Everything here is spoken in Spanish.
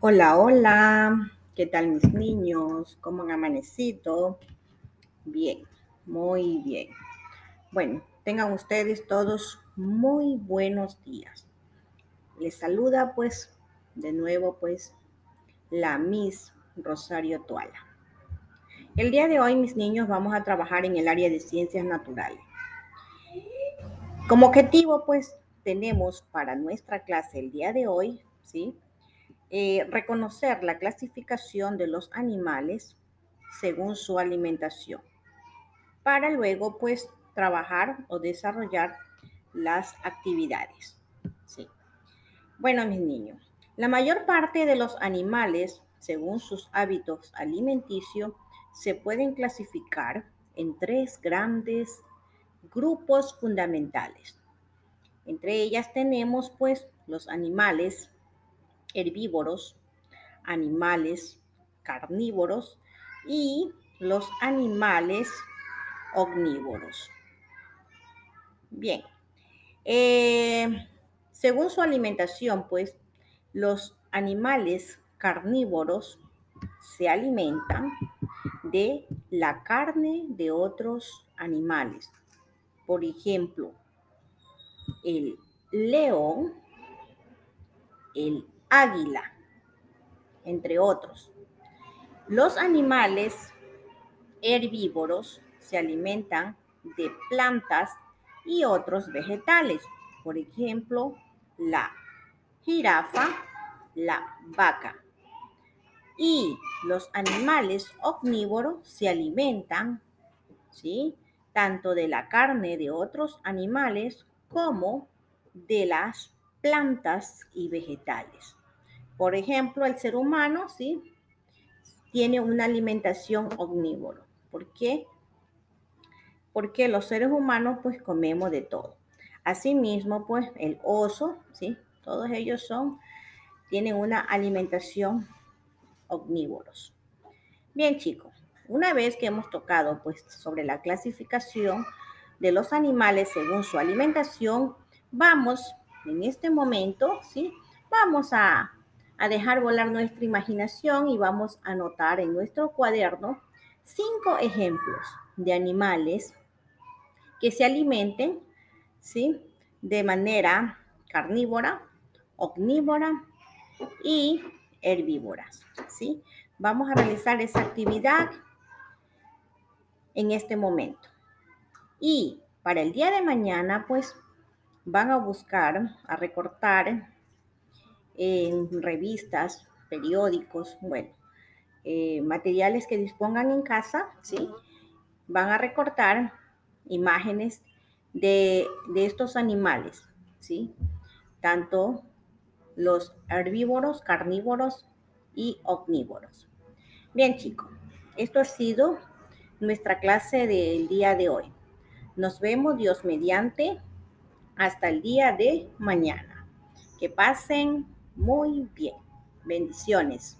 Hola, hola, ¿qué tal mis niños? ¿Cómo han amanecido? Bien, muy bien. Bueno, tengan ustedes todos muy buenos días. Les saluda pues de nuevo pues la Miss Rosario Tuala. El día de hoy mis niños vamos a trabajar en el área de ciencias naturales. Como objetivo pues tenemos para nuestra clase el día de hoy, ¿sí? Eh, reconocer la clasificación de los animales según su alimentación, para luego pues trabajar o desarrollar las actividades. Sí. Bueno, mis niños, la mayor parte de los animales, según sus hábitos alimenticios, se pueden clasificar en tres grandes grupos fundamentales. Entre ellas tenemos pues los animales herbívoros, animales carnívoros y los animales omnívoros. Bien, eh, según su alimentación, pues los animales carnívoros se alimentan de la carne de otros animales. Por ejemplo, el león, el águila, entre otros. Los animales herbívoros se alimentan de plantas y otros vegetales, por ejemplo, la jirafa, la vaca. Y los animales omnívoros se alimentan, ¿sí? Tanto de la carne de otros animales como de las plantas y vegetales. Por ejemplo, el ser humano, ¿sí? Tiene una alimentación omnívoro. ¿Por qué? Porque los seres humanos, pues, comemos de todo. Asimismo, pues, el oso, ¿sí? Todos ellos son, tienen una alimentación omnívoros. Bien, chicos, una vez que hemos tocado, pues, sobre la clasificación de los animales según su alimentación, vamos en este momento, ¿sí? Vamos a a dejar volar nuestra imaginación y vamos a anotar en nuestro cuaderno cinco ejemplos de animales que se alimenten ¿sí? de manera carnívora, omnívora y herbívora. ¿sí? Vamos a realizar esa actividad en este momento. Y para el día de mañana, pues van a buscar, a recortar en revistas, periódicos, bueno, eh, materiales que dispongan en casa, ¿sí? Van a recortar imágenes de, de estos animales, ¿sí? Tanto los herbívoros, carnívoros y omnívoros. Bien, chicos, esto ha sido nuestra clase del día de hoy. Nos vemos, Dios mediante, hasta el día de mañana. Que pasen muy bien. Bendiciones.